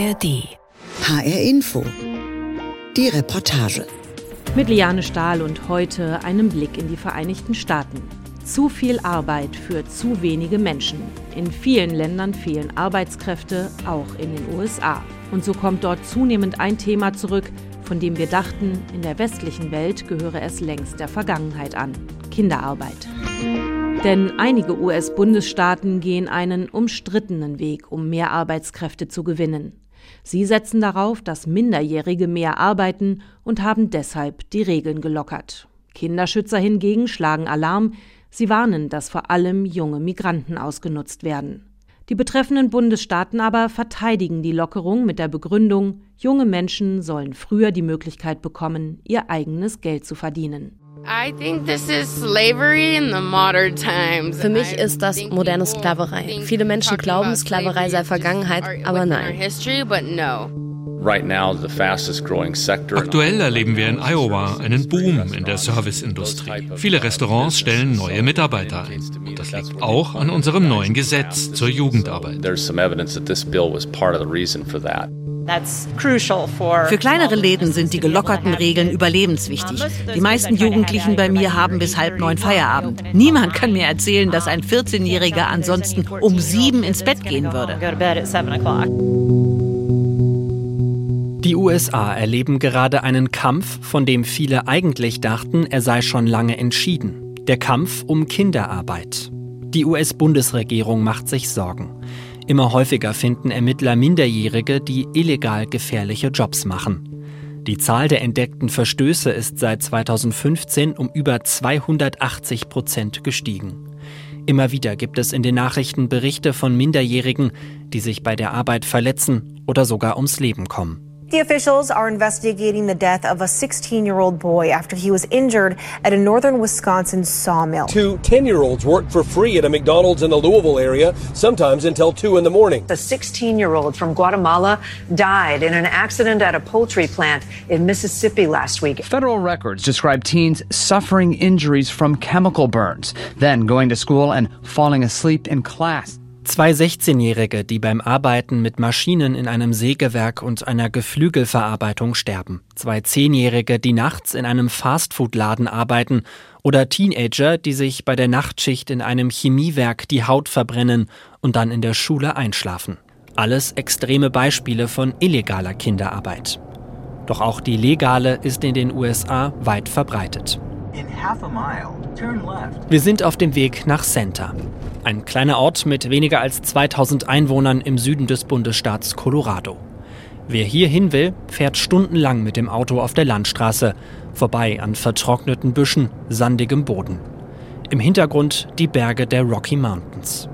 ARD. HR Info. Die Reportage. Mit Liane Stahl und heute einem Blick in die Vereinigten Staaten. Zu viel Arbeit für zu wenige Menschen. In vielen Ländern fehlen Arbeitskräfte, auch in den USA. Und so kommt dort zunehmend ein Thema zurück, von dem wir dachten, in der westlichen Welt gehöre es längst der Vergangenheit an. Kinderarbeit. Denn einige US-Bundesstaaten gehen einen umstrittenen Weg, um mehr Arbeitskräfte zu gewinnen. Sie setzen darauf, dass Minderjährige mehr arbeiten und haben deshalb die Regeln gelockert. Kinderschützer hingegen schlagen Alarm, Sie warnen, dass vor allem junge Migranten ausgenutzt werden. Die betreffenden Bundesstaaten aber verteidigen die Lockerung mit der Begründung, junge Menschen sollen früher die Möglichkeit bekommen, ihr eigenes Geld zu verdienen. Für mich ist das moderne Sklaverei. Viele Menschen glauben, Sklaverei sei Vergangenheit, aber nein. Aktuell erleben wir in Iowa einen Boom in der Serviceindustrie. Viele Restaurants stellen neue Mitarbeiter ein. Und das liegt auch an unserem neuen Gesetz zur Jugendarbeit. Für kleinere Läden sind die gelockerten Regeln überlebenswichtig. Die meisten Jugendlichen bei mir haben bis halb neun Feierabend. Niemand kann mir erzählen, dass ein 14-Jähriger ansonsten um sieben ins Bett gehen würde. Die USA erleben gerade einen Kampf, von dem viele eigentlich dachten, er sei schon lange entschieden. Der Kampf um Kinderarbeit. Die US-Bundesregierung macht sich Sorgen. Immer häufiger finden Ermittler Minderjährige, die illegal gefährliche Jobs machen. Die Zahl der entdeckten Verstöße ist seit 2015 um über 280 Prozent gestiegen. Immer wieder gibt es in den Nachrichten Berichte von Minderjährigen, die sich bei der Arbeit verletzen oder sogar ums Leben kommen. The officials are investigating the death of a 16 year old boy after he was injured at a northern Wisconsin sawmill. Two 10 year olds worked for free at a McDonald's in the Louisville area, sometimes until 2 in the morning. A 16 year old from Guatemala died in an accident at a poultry plant in Mississippi last week. Federal records describe teens suffering injuries from chemical burns, then going to school and falling asleep in class. Zwei 16-Jährige, die beim Arbeiten mit Maschinen in einem Sägewerk und einer Geflügelverarbeitung sterben. Zwei 10-Jährige, die nachts in einem Fastfood-Laden arbeiten. Oder Teenager, die sich bei der Nachtschicht in einem Chemiewerk die Haut verbrennen und dann in der Schule einschlafen. Alles extreme Beispiele von illegaler Kinderarbeit. Doch auch die legale ist in den USA weit verbreitet. Wir sind auf dem Weg nach Center, ein kleiner Ort mit weniger als 2000 Einwohnern im Süden des Bundesstaats Colorado. Wer hier hin will, fährt stundenlang mit dem Auto auf der Landstraße, vorbei an vertrockneten Büschen, sandigem Boden. Im Hintergrund die Berge der Rocky Mountains.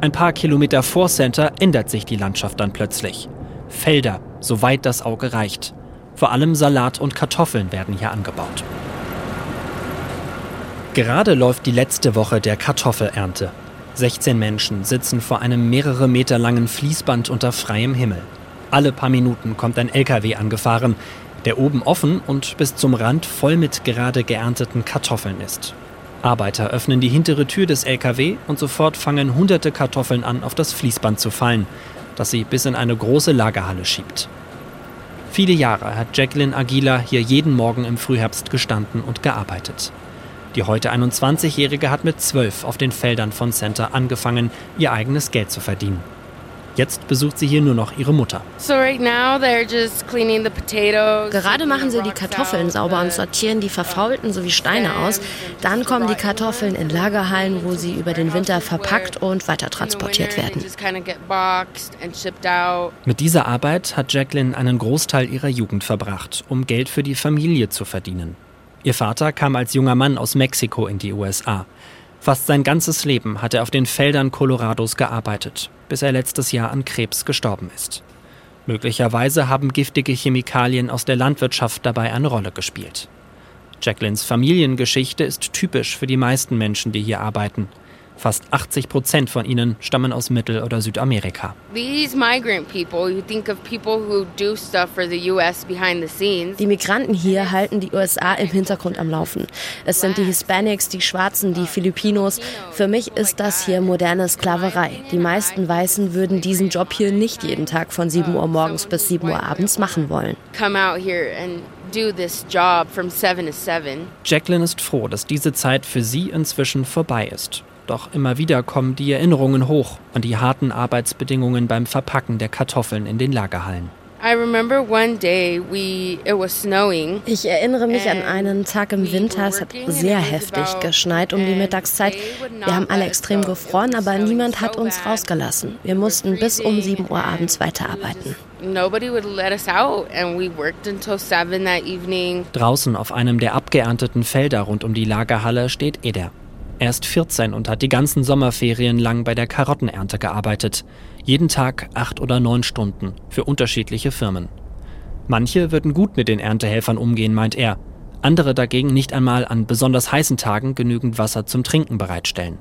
Ein paar Kilometer vor Center ändert sich die Landschaft dann plötzlich. Felder, soweit das Auge reicht. Vor allem Salat und Kartoffeln werden hier angebaut. Gerade läuft die letzte Woche der Kartoffelernte. 16 Menschen sitzen vor einem mehrere Meter langen Fließband unter freiem Himmel. Alle paar Minuten kommt ein LKW angefahren, der oben offen und bis zum Rand voll mit gerade geernteten Kartoffeln ist. Arbeiter öffnen die hintere Tür des LKW und sofort fangen hunderte Kartoffeln an, auf das Fließband zu fallen, das sie bis in eine große Lagerhalle schiebt. Viele Jahre hat Jacqueline Aguila hier jeden Morgen im Frühherbst gestanden und gearbeitet. Die heute 21-Jährige hat mit zwölf auf den Feldern von Center angefangen, ihr eigenes Geld zu verdienen. Jetzt besucht sie hier nur noch ihre Mutter. Gerade machen sie die Kartoffeln sauber und sortieren die verfaulten sowie Steine aus. Dann kommen die Kartoffeln in Lagerhallen, wo sie über den Winter verpackt und weiter transportiert werden. Mit dieser Arbeit hat Jacqueline einen Großteil ihrer Jugend verbracht, um Geld für die Familie zu verdienen. Ihr Vater kam als junger Mann aus Mexiko in die USA. Fast sein ganzes Leben hat er auf den Feldern Colorados gearbeitet, bis er letztes Jahr an Krebs gestorben ist. Möglicherweise haben giftige Chemikalien aus der Landwirtschaft dabei eine Rolle gespielt. Jacquelines Familiengeschichte ist typisch für die meisten Menschen, die hier arbeiten. Fast 80 Prozent von ihnen stammen aus Mittel- oder Südamerika. Die Migranten hier halten die USA im Hintergrund am Laufen. Es sind die Hispanics, die Schwarzen, die Filipinos. Für mich ist das hier moderne Sklaverei. Die meisten Weißen würden diesen Job hier nicht jeden Tag von 7 Uhr morgens bis 7 Uhr abends machen wollen. Jacqueline ist froh, dass diese Zeit für sie inzwischen vorbei ist. Doch immer wieder kommen die Erinnerungen hoch an die harten Arbeitsbedingungen beim Verpacken der Kartoffeln in den Lagerhallen. Ich erinnere mich an einen Tag im Winter, es hat sehr heftig geschneit um die Mittagszeit. Wir haben alle extrem gefroren, aber niemand hat uns rausgelassen. Wir mussten bis um 7 Uhr abends weiterarbeiten. Draußen auf einem der abgeernteten Felder rund um die Lagerhalle steht Eder. Er ist 14 und hat die ganzen Sommerferien lang bei der Karottenernte gearbeitet. Jeden Tag acht oder neun Stunden für unterschiedliche Firmen. Manche würden gut mit den Erntehelfern umgehen, meint er. Andere dagegen nicht einmal an besonders heißen Tagen genügend Wasser zum Trinken bereitstellen.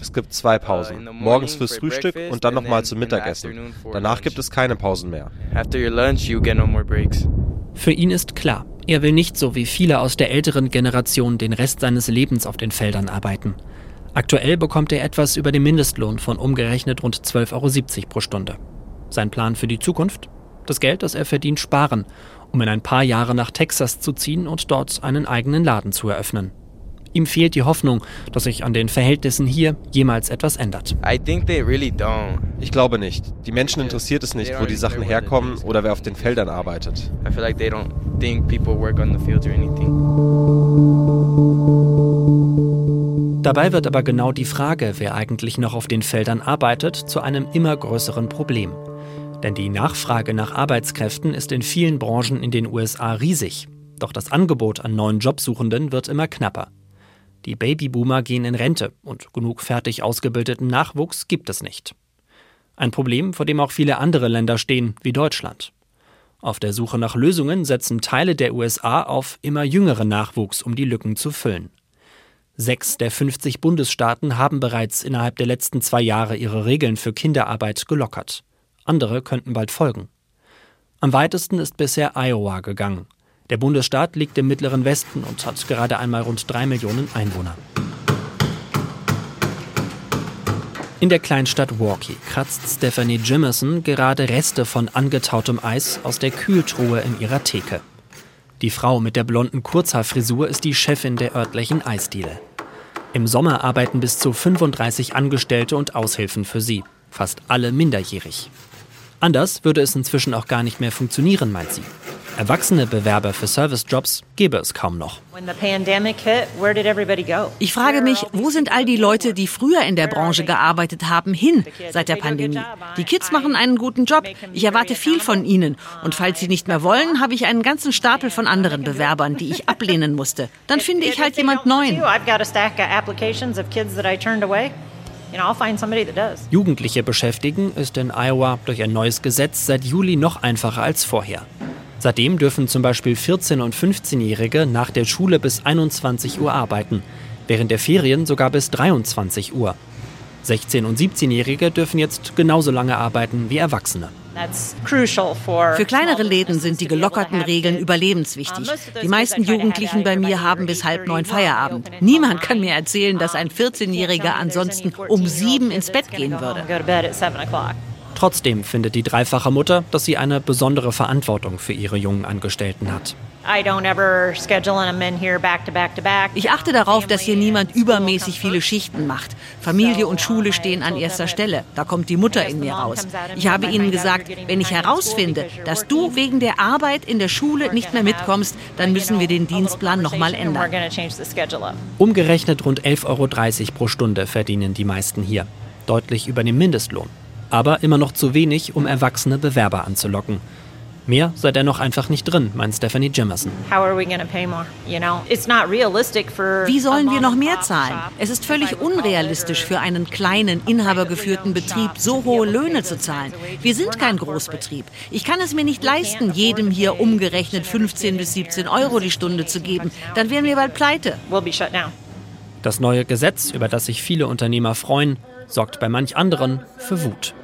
Es gibt zwei Pausen. Morgens fürs Frühstück und dann nochmal zum Mittagessen. Danach gibt es keine Pausen mehr. Für ihn ist klar, er will nicht so wie viele aus der älteren Generation den Rest seines Lebens auf den Feldern arbeiten. Aktuell bekommt er etwas über den Mindestlohn von umgerechnet rund 12,70 Euro pro Stunde. Sein Plan für die Zukunft? Das Geld, das er verdient, sparen, um in ein paar Jahre nach Texas zu ziehen und dort einen eigenen Laden zu eröffnen. Ihm fehlt die Hoffnung, dass sich an den Verhältnissen hier jemals etwas ändert. Ich glaube nicht. Die Menschen interessiert es nicht, wo die Sachen herkommen oder wer auf den Feldern arbeitet. Dabei wird aber genau die Frage, wer eigentlich noch auf den Feldern arbeitet, zu einem immer größeren Problem. Denn die Nachfrage nach Arbeitskräften ist in vielen Branchen in den USA riesig. Doch das Angebot an neuen Jobsuchenden wird immer knapper. Die Babyboomer gehen in Rente und genug fertig ausgebildeten Nachwuchs gibt es nicht. Ein Problem, vor dem auch viele andere Länder stehen, wie Deutschland. Auf der Suche nach Lösungen setzen Teile der USA auf immer jüngeren Nachwuchs, um die Lücken zu füllen. Sechs der 50 Bundesstaaten haben bereits innerhalb der letzten zwei Jahre ihre Regeln für Kinderarbeit gelockert. Andere könnten bald folgen. Am weitesten ist bisher Iowa gegangen. Der Bundesstaat liegt im mittleren Westen und hat gerade einmal rund drei Millionen Einwohner. In der Kleinstadt Walkie kratzt Stephanie Jimerson gerade Reste von angetautem Eis aus der Kühltruhe in ihrer Theke. Die Frau mit der blonden Kurzhaarfrisur ist die Chefin der örtlichen Eisdiele. Im Sommer arbeiten bis zu 35 Angestellte und Aushilfen für sie, fast alle minderjährig. Anders würde es inzwischen auch gar nicht mehr funktionieren, meint sie. Erwachsene Bewerber für Servicejobs gäbe es kaum noch. Ich frage mich, wo sind all die Leute, die früher in der Branche gearbeitet haben, hin seit der Pandemie? Die Kids machen einen guten Job. Ich erwarte viel von ihnen. Und falls sie nicht mehr wollen, habe ich einen ganzen Stapel von anderen Bewerbern, die ich ablehnen musste. Dann finde ich halt jemand Neuen. Jugendliche beschäftigen ist in Iowa durch ein neues Gesetz seit Juli noch einfacher als vorher. Seitdem dürfen zum Beispiel 14- und 15-Jährige nach der Schule bis 21 Uhr arbeiten, während der Ferien sogar bis 23 Uhr. 16- und 17-Jährige dürfen jetzt genauso lange arbeiten wie Erwachsene. Für kleinere Läden sind die gelockerten Regeln überlebenswichtig. Die meisten Jugendlichen bei mir haben bis halb neun Feierabend. Niemand kann mir erzählen, dass ein 14-Jähriger ansonsten um sieben ins Bett gehen würde. Trotzdem findet die dreifache Mutter, dass sie eine besondere Verantwortung für ihre jungen Angestellten hat. Ich achte darauf, dass hier niemand übermäßig viele Schichten macht. Familie und Schule stehen an erster Stelle. Da kommt die Mutter in mir raus. Ich habe ihnen gesagt, wenn ich herausfinde, dass du wegen der Arbeit in der Schule nicht mehr mitkommst, dann müssen wir den Dienstplan nochmal ändern. Umgerechnet rund 11,30 Euro pro Stunde verdienen die meisten hier. Deutlich über dem Mindestlohn aber immer noch zu wenig, um erwachsene Bewerber anzulocken. Mehr sei dennoch einfach nicht drin, meint Stephanie Jimerson. Wie sollen wir noch mehr zahlen? Es ist völlig unrealistisch für einen kleinen, inhabergeführten Betrieb so hohe Löhne zu zahlen. Wir sind kein Großbetrieb. Ich kann es mir nicht leisten, jedem hier umgerechnet 15 bis 17 Euro die Stunde zu geben. Dann wären wir bald pleite. Das neue Gesetz, über das sich viele Unternehmer freuen, sorgt bei manch anderen für Wut.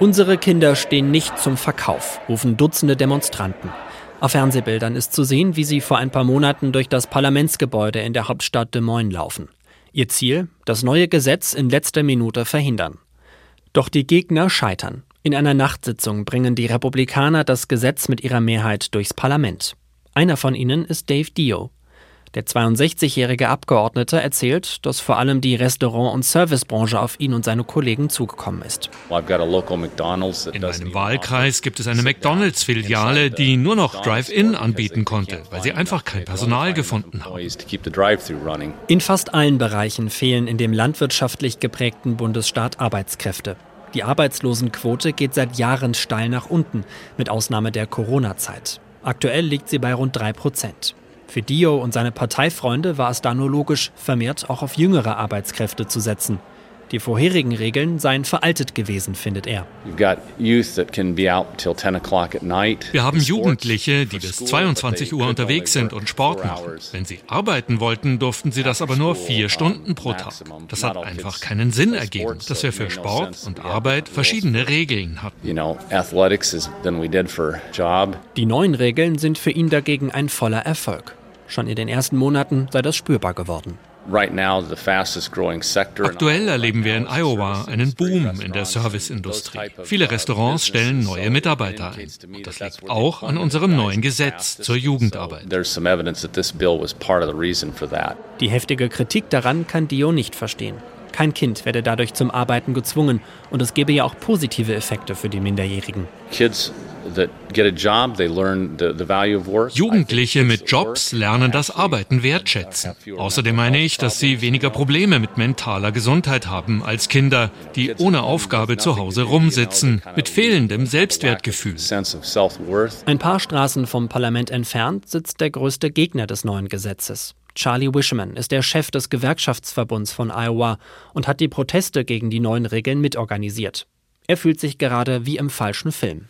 Unsere Kinder stehen nicht zum Verkauf, rufen Dutzende Demonstranten. Auf Fernsehbildern ist zu sehen, wie sie vor ein paar Monaten durch das Parlamentsgebäude in der Hauptstadt Des Moines laufen. Ihr Ziel, das neue Gesetz in letzter Minute verhindern. Doch die Gegner scheitern. In einer Nachtsitzung bringen die Republikaner das Gesetz mit ihrer Mehrheit durchs Parlament. Einer von ihnen ist Dave Dio. Der 62-jährige Abgeordnete erzählt, dass vor allem die Restaurant- und Servicebranche auf ihn und seine Kollegen zugekommen ist. In meinem Wahlkreis gibt es eine McDonalds-Filiale, die nur noch Drive-In anbieten konnte, weil sie einfach kein Personal gefunden haben. In fast allen Bereichen fehlen in dem landwirtschaftlich geprägten Bundesstaat Arbeitskräfte. Die Arbeitslosenquote geht seit Jahren steil nach unten, mit Ausnahme der Corona-Zeit. Aktuell liegt sie bei rund drei Prozent. Für Dio und seine Parteifreunde war es da nur logisch, vermehrt auch auf jüngere Arbeitskräfte zu setzen. Die vorherigen Regeln seien veraltet gewesen, findet er. Wir haben Jugendliche, die bis 22 Uhr unterwegs sind und Sport machen. Wenn sie arbeiten wollten, durften sie das aber nur vier Stunden pro Tag. Das hat einfach keinen Sinn ergeben, dass wir für Sport und Arbeit verschiedene Regeln hatten. Die neuen Regeln sind für ihn dagegen ein voller Erfolg. Schon in den ersten Monaten sei das spürbar geworden. Aktuell erleben wir in Iowa einen Boom in der Serviceindustrie. Viele Restaurants stellen neue Mitarbeiter ein. Und das liegt auch an unserem neuen Gesetz zur Jugendarbeit. Die heftige Kritik daran kann Dio nicht verstehen. Kein Kind werde dadurch zum Arbeiten gezwungen und es gebe ja auch positive Effekte für die Minderjährigen. Jugendliche mit Jobs lernen das Arbeiten wertschätzen. Außerdem meine ich, dass sie weniger Probleme mit mentaler Gesundheit haben als Kinder, die ohne Aufgabe zu Hause rumsitzen, mit fehlendem Selbstwertgefühl. Ein paar Straßen vom Parlament entfernt sitzt der größte Gegner des neuen Gesetzes. Charlie Wishman ist der Chef des Gewerkschaftsverbunds von Iowa und hat die Proteste gegen die neuen Regeln mitorganisiert. Er fühlt sich gerade wie im falschen Film.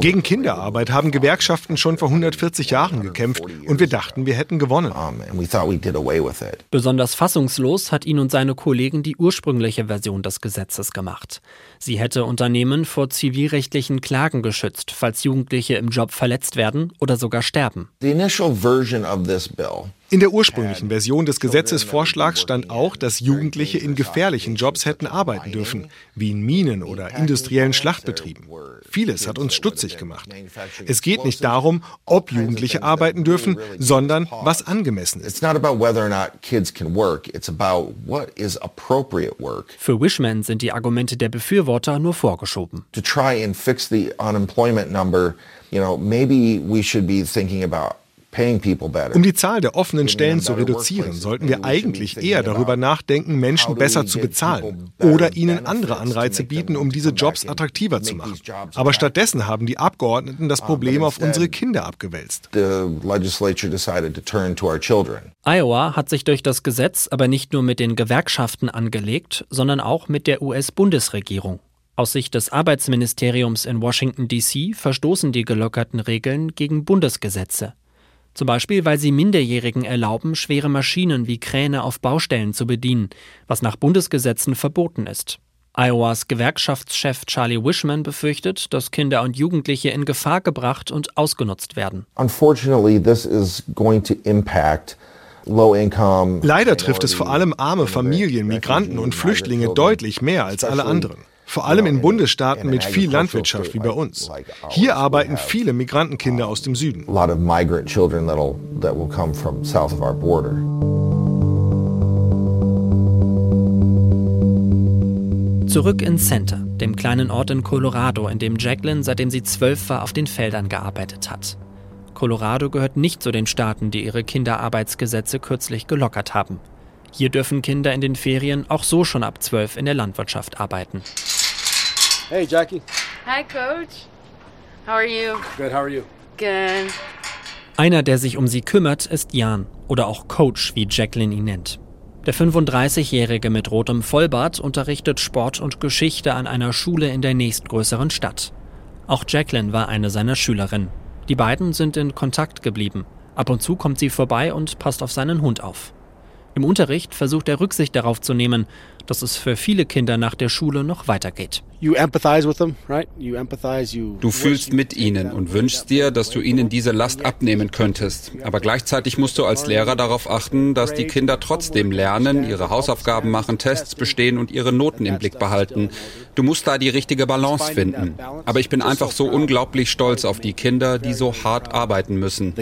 Gegen Kinderarbeit haben Gewerkschaften schon vor 140 Jahren gekämpft und wir dachten, wir hätten gewonnen. Besonders fassungslos hat ihn und seine Kollegen die ursprüngliche Version des Gesetzes gemacht. Sie hätte Unternehmen vor zivilrechtlichen Klagen geschützt, falls Jugendliche im Job verletzt werden oder sogar sterben. The initial version of this bill in der ursprünglichen Version des Gesetzesvorschlags stand auch, dass Jugendliche in gefährlichen Jobs hätten arbeiten dürfen, wie in Minen oder industriellen Schlachtbetrieben. Vieles hat uns stutzig gemacht. Es geht nicht darum, ob Jugendliche arbeiten dürfen, sondern was angemessen ist. Für Wishman sind die Argumente der Befürworter nur vorgeschoben. To try and fix the unemployment number, you know, maybe we should be thinking about um die Zahl der offenen Stellen zu reduzieren, sollten wir eigentlich eher darüber nachdenken, Menschen besser zu bezahlen oder ihnen andere Anreize bieten, um diese Jobs attraktiver zu machen. Aber stattdessen haben die Abgeordneten das Problem auf unsere Kinder abgewälzt. Iowa hat sich durch das Gesetz aber nicht nur mit den Gewerkschaften angelegt, sondern auch mit der US-Bundesregierung. Aus Sicht des Arbeitsministeriums in Washington, D.C. verstoßen die gelockerten Regeln gegen Bundesgesetze. Zum Beispiel, weil sie Minderjährigen erlauben, schwere Maschinen wie Kräne auf Baustellen zu bedienen, was nach Bundesgesetzen verboten ist. Iowas Gewerkschaftschef Charlie Wishman befürchtet, dass Kinder und Jugendliche in Gefahr gebracht und ausgenutzt werden. Leider trifft es vor allem arme Familien, Migranten und Flüchtlinge deutlich mehr als alle anderen. Vor allem in Bundesstaaten mit viel Landwirtschaft wie bei uns. Hier arbeiten viele Migrantenkinder aus dem Süden. Zurück in Center, dem kleinen Ort in Colorado, in dem Jacqueline, seitdem sie zwölf war, auf den Feldern gearbeitet hat. Colorado gehört nicht zu den Staaten, die ihre Kinderarbeitsgesetze kürzlich gelockert haben. Hier dürfen Kinder in den Ferien auch so schon ab zwölf in der Landwirtschaft arbeiten. Hey, Jackie. Hi, Coach. How are you? Good, how are you? Good. Einer, der sich um sie kümmert, ist Jan oder auch Coach, wie Jacqueline ihn nennt. Der 35-Jährige mit rotem Vollbart unterrichtet Sport und Geschichte an einer Schule in der nächstgrößeren Stadt. Auch Jacqueline war eine seiner Schülerinnen. Die beiden sind in Kontakt geblieben. Ab und zu kommt sie vorbei und passt auf seinen Hund auf. Im Unterricht versucht er Rücksicht darauf zu nehmen, dass es für viele Kinder nach der Schule noch weitergeht. Du fühlst mit ihnen und wünschst dir, dass du ihnen diese Last abnehmen könntest. Aber gleichzeitig musst du als Lehrer darauf achten, dass die Kinder trotzdem lernen, ihre Hausaufgaben machen, Tests bestehen und ihre Noten im Blick behalten. Du musst da die richtige Balance finden. Aber ich bin einfach so unglaublich stolz auf die Kinder, die so hart arbeiten müssen.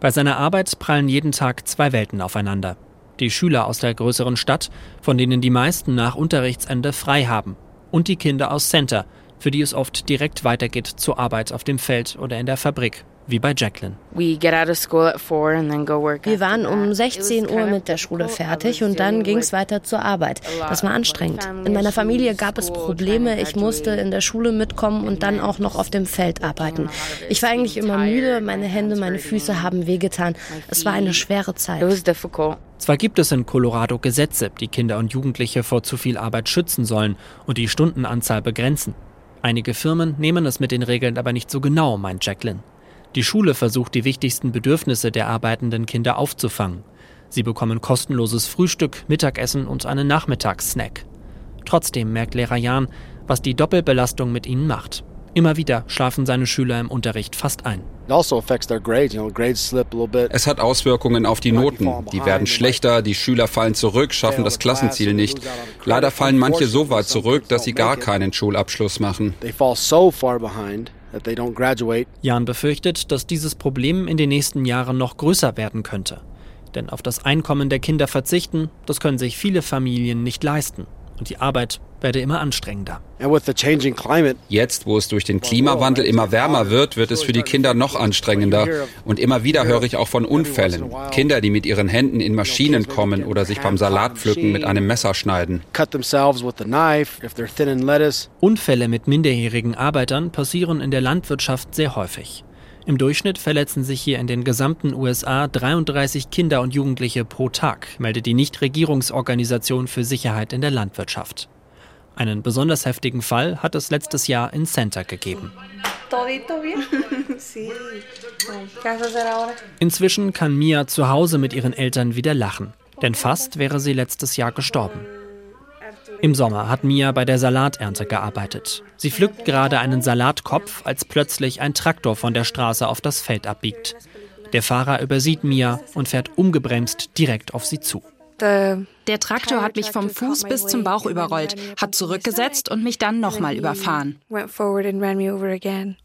Bei seiner Arbeit prallen jeden Tag zwei Welten aufeinander. Die Schüler aus der größeren Stadt, von denen die meisten nach Unterrichtsende frei haben, und die Kinder aus Center, für die es oft direkt weitergeht zur Arbeit auf dem Feld oder in der Fabrik wie bei Jacqueline. Wir waren um 16 Uhr mit der Schule fertig und dann ging es weiter zur Arbeit. Das war anstrengend. In meiner Familie gab es Probleme. Ich musste in der Schule mitkommen und dann auch noch auf dem Feld arbeiten. Ich war eigentlich immer müde. Meine Hände, meine Füße haben wehgetan. Es war eine schwere Zeit. Zwar gibt es in Colorado Gesetze, die Kinder und Jugendliche vor zu viel Arbeit schützen sollen und die Stundenanzahl begrenzen. Einige Firmen nehmen es mit den Regeln aber nicht so genau, meint Jacqueline. Die Schule versucht, die wichtigsten Bedürfnisse der arbeitenden Kinder aufzufangen. Sie bekommen kostenloses Frühstück, Mittagessen und einen Nachmittagssnack. Trotzdem merkt Lehrer Jan, was die Doppelbelastung mit ihnen macht. Immer wieder schlafen seine Schüler im Unterricht fast ein. Also es hat Auswirkungen auf die Noten. Die werden schlechter, die Schüler fallen zurück, schaffen das Klassenziel nicht. Leider fallen manche so weit zurück, dass sie gar keinen Schulabschluss machen. Jan befürchtet, dass dieses Problem in den nächsten Jahren noch größer werden könnte. Denn auf das Einkommen der Kinder verzichten, das können sich viele Familien nicht leisten. Und die Arbeit werde immer anstrengender. Jetzt, wo es durch den Klimawandel immer wärmer wird, wird es für die Kinder noch anstrengender. Und immer wieder höre ich auch von Unfällen. Kinder, die mit ihren Händen in Maschinen kommen oder sich beim Salatpflücken mit einem Messer schneiden. Unfälle mit minderjährigen Arbeitern passieren in der Landwirtschaft sehr häufig. Im Durchschnitt verletzen sich hier in den gesamten USA 33 Kinder und Jugendliche pro Tag, meldet die Nichtregierungsorganisation für Sicherheit in der Landwirtschaft. Einen besonders heftigen Fall hat es letztes Jahr in Center gegeben. Inzwischen kann Mia zu Hause mit ihren Eltern wieder lachen, denn fast wäre sie letztes Jahr gestorben. Im Sommer hat Mia bei der Salaternte gearbeitet. Sie pflückt gerade einen Salatkopf, als plötzlich ein Traktor von der Straße auf das Feld abbiegt. Der Fahrer übersieht Mia und fährt ungebremst direkt auf sie zu. Der Traktor hat mich vom Fuß bis zum Bauch überrollt, hat zurückgesetzt und mich dann nochmal überfahren.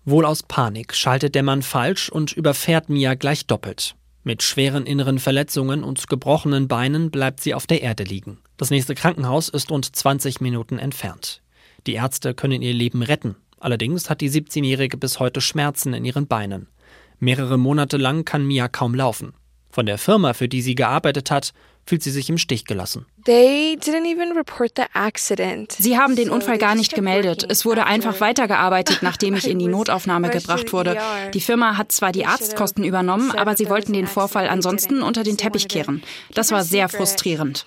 Wohl aus Panik schaltet der Mann falsch und überfährt Mia gleich doppelt. Mit schweren inneren Verletzungen und gebrochenen Beinen bleibt sie auf der Erde liegen. Das nächste Krankenhaus ist rund 20 Minuten entfernt. Die Ärzte können ihr Leben retten. Allerdings hat die 17-Jährige bis heute Schmerzen in ihren Beinen. Mehrere Monate lang kann Mia kaum laufen. Von der Firma, für die sie gearbeitet hat, fühlt sie sich im Stich gelassen. Sie haben den Unfall gar nicht gemeldet. Es wurde einfach weitergearbeitet, nachdem ich in die Notaufnahme gebracht wurde. Die Firma hat zwar die Arztkosten übernommen, aber sie wollten den Vorfall ansonsten unter den Teppich kehren. Das war sehr frustrierend.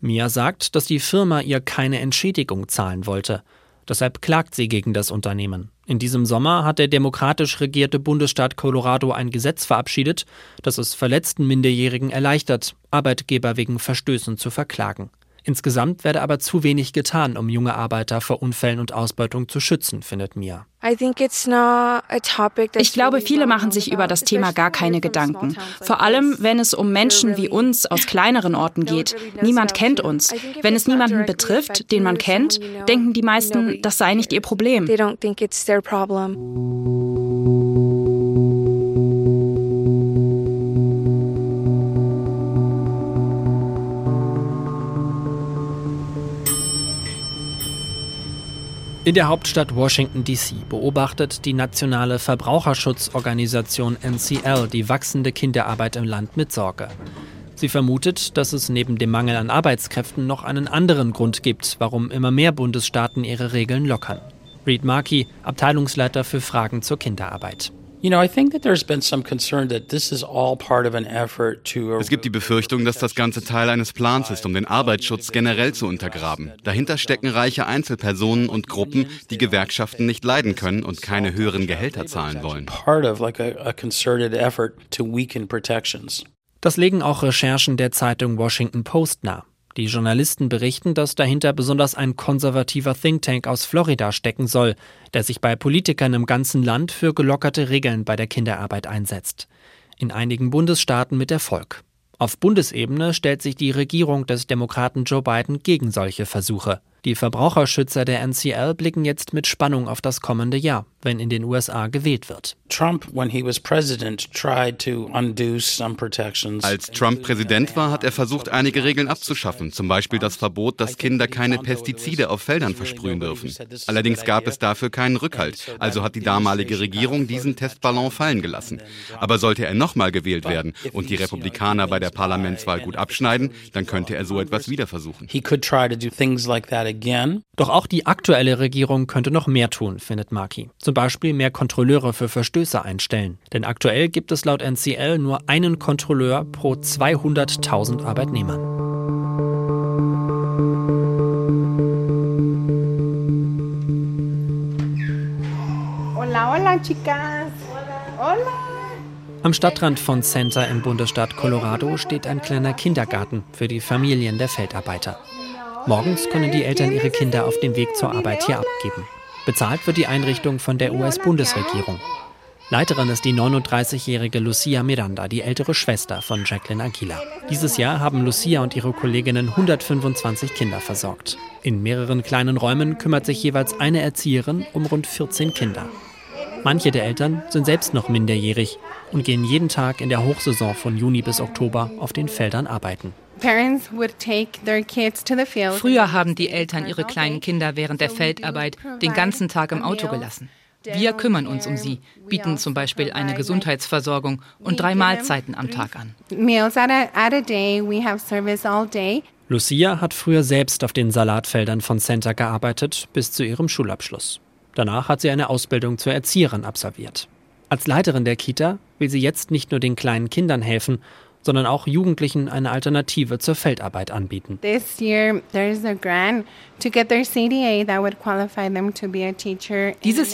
Mia sagt, dass die Firma ihr keine Entschädigung zahlen wollte. Deshalb klagt sie gegen das Unternehmen. In diesem Sommer hat der demokratisch regierte Bundesstaat Colorado ein Gesetz verabschiedet, das es verletzten Minderjährigen erleichtert, Arbeitgeber wegen Verstößen zu verklagen. Insgesamt werde aber zu wenig getan, um junge Arbeiter vor Unfällen und Ausbeutung zu schützen, findet Mia. Ich glaube, viele machen sich über das Thema gar keine Gedanken. Vor allem, wenn es um Menschen wie uns aus kleineren Orten geht. Niemand kennt uns. Wenn es niemanden betrifft, den man kennt, denken die meisten, das sei nicht ihr Problem. In der Hauptstadt Washington, D.C. beobachtet die nationale Verbraucherschutzorganisation NCL die wachsende Kinderarbeit im Land mit Sorge. Sie vermutet, dass es neben dem Mangel an Arbeitskräften noch einen anderen Grund gibt, warum immer mehr Bundesstaaten ihre Regeln lockern. Reed Markey, Abteilungsleiter für Fragen zur Kinderarbeit. Es gibt die Befürchtung, dass das Ganze Teil eines Plans ist, um den Arbeitsschutz generell zu untergraben. Dahinter stecken reiche Einzelpersonen und Gruppen, die Gewerkschaften nicht leiden können und keine höheren Gehälter zahlen wollen. Das legen auch Recherchen der Zeitung Washington Post nahe. Die Journalisten berichten, dass dahinter besonders ein konservativer Think Tank aus Florida stecken soll, der sich bei Politikern im ganzen Land für gelockerte Regeln bei der Kinderarbeit einsetzt. In einigen Bundesstaaten mit Erfolg. Auf Bundesebene stellt sich die Regierung des Demokraten Joe Biden gegen solche Versuche. Die Verbraucherschützer der NCL blicken jetzt mit Spannung auf das kommende Jahr, wenn in den USA gewählt wird. Trump, Als Trump Präsident war, hat er versucht, einige Regeln abzuschaffen, zum Beispiel das Verbot, dass Kinder keine Pestizide auf Feldern versprühen dürfen. Allerdings gab es dafür keinen Rückhalt, also hat die damalige Regierung diesen Testballon fallen gelassen. Aber sollte er nochmal gewählt werden und die Republikaner bei der Parlamentswahl gut abschneiden, dann könnte er so etwas wieder versuchen. Doch auch die aktuelle Regierung könnte noch mehr tun, findet Markey. Zum Beispiel mehr Kontrolleure für Verstöße einstellen. Denn aktuell gibt es laut NCL nur einen Kontrolleur pro 200.000 Arbeitnehmern. Hola, hola, chicas. Hola. Am Stadtrand von Center im Bundesstaat Colorado steht ein kleiner Kindergarten für die Familien der Feldarbeiter. Morgens können die Eltern ihre Kinder auf dem Weg zur Arbeit hier abgeben. Bezahlt wird die Einrichtung von der US-Bundesregierung. Leiterin ist die 39-jährige Lucia Miranda, die ältere Schwester von Jacqueline Aguila. Dieses Jahr haben Lucia und ihre Kolleginnen 125 Kinder versorgt. In mehreren kleinen Räumen kümmert sich jeweils eine Erzieherin um rund 14 Kinder. Manche der Eltern sind selbst noch minderjährig und gehen jeden Tag in der Hochsaison von Juni bis Oktober auf den Feldern arbeiten. Früher haben die Eltern ihre kleinen Kinder während der Feldarbeit den ganzen Tag im Auto gelassen. Wir kümmern uns um sie, bieten zum Beispiel eine Gesundheitsversorgung und drei Mahlzeiten am Tag an. Lucia hat früher selbst auf den Salatfeldern von Center gearbeitet, bis zu ihrem Schulabschluss. Danach hat sie eine Ausbildung zur Erzieherin absolviert. Als Leiterin der Kita will sie jetzt nicht nur den kleinen Kindern helfen, sondern auch Jugendlichen eine Alternative zur Feldarbeit anbieten. Dieses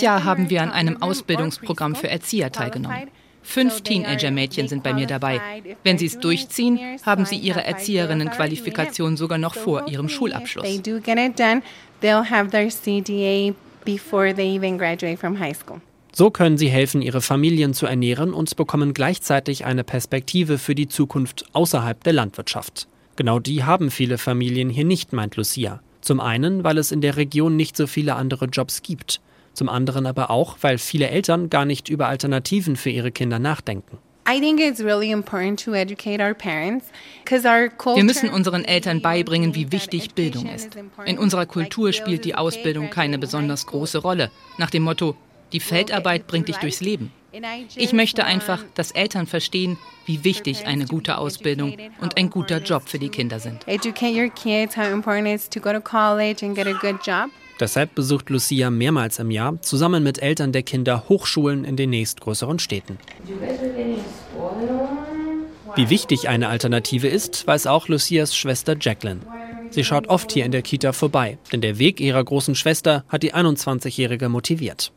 Jahr haben wir an einem Ausbildungsprogramm für Erzieher teilgenommen. Fünf Teenager-Mädchen sind bei mir dabei. Wenn sie es durchziehen, haben sie ihre Erzieherinnenqualifikation sogar noch vor ihrem Schulabschluss. before they even graduate from high school. So können sie helfen, ihre Familien zu ernähren und bekommen gleichzeitig eine Perspektive für die Zukunft außerhalb der Landwirtschaft. Genau die haben viele Familien hier nicht, meint Lucia. Zum einen, weil es in der Region nicht so viele andere Jobs gibt. Zum anderen aber auch, weil viele Eltern gar nicht über Alternativen für ihre Kinder nachdenken. Wir müssen unseren Eltern beibringen, wie wichtig Bildung ist. In unserer Kultur spielt die Ausbildung keine besonders große Rolle. Nach dem Motto, die Feldarbeit bringt dich durchs Leben. Ich möchte einfach, dass Eltern verstehen, wie wichtig eine gute Ausbildung und ein guter Job für die Kinder sind. Deshalb besucht Lucia mehrmals im Jahr zusammen mit Eltern der Kinder Hochschulen in den nächstgrößeren Städten. Wie wichtig eine Alternative ist, weiß auch Lucias Schwester Jacqueline. Sie schaut oft hier in der Kita vorbei, denn der Weg ihrer großen Schwester hat die 21-Jährige motiviert.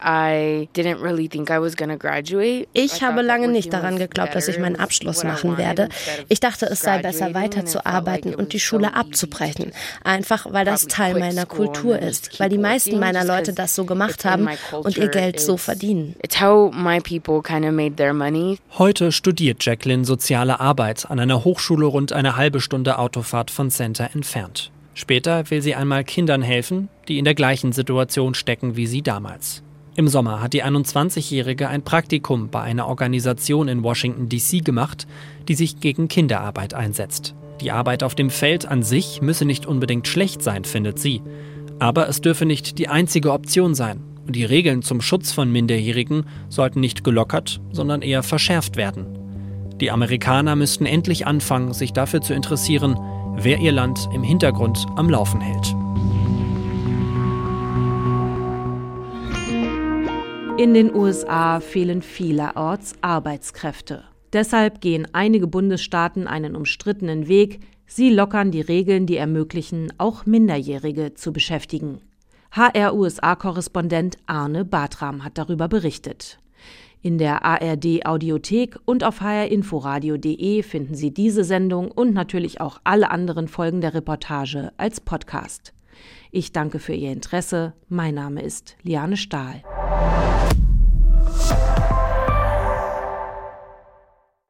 Ich habe lange nicht daran geglaubt, dass ich meinen Abschluss machen werde. Ich dachte, es sei besser, weiterzuarbeiten und die Schule abzubrechen. Einfach, weil das Teil meiner Kultur ist, weil die meisten meiner Leute das so gemacht haben und ihr Geld so verdienen. Heute studiert Jacqueline soziale Arbeit an einer Hochschule rund eine halbe Stunde Autofahrt von Center entfernt. Später will sie einmal Kindern helfen, die in der gleichen Situation stecken wie sie damals. Im Sommer hat die 21-Jährige ein Praktikum bei einer Organisation in Washington, DC gemacht, die sich gegen Kinderarbeit einsetzt. Die Arbeit auf dem Feld an sich müsse nicht unbedingt schlecht sein, findet sie. Aber es dürfe nicht die einzige Option sein. Und die Regeln zum Schutz von Minderjährigen sollten nicht gelockert, sondern eher verschärft werden. Die Amerikaner müssten endlich anfangen, sich dafür zu interessieren, wer ihr Land im Hintergrund am Laufen hält. In den USA fehlen vielerorts Arbeitskräfte. Deshalb gehen einige Bundesstaaten einen umstrittenen Weg. Sie lockern die Regeln, die ermöglichen, auch Minderjährige zu beschäftigen. HR-USA-Korrespondent Arne Bartram hat darüber berichtet. In der ARD Audiothek und auf hrinforadio.de finden Sie diese Sendung und natürlich auch alle anderen Folgen der Reportage als Podcast. Ich danke für Ihr Interesse. Mein Name ist Liane Stahl.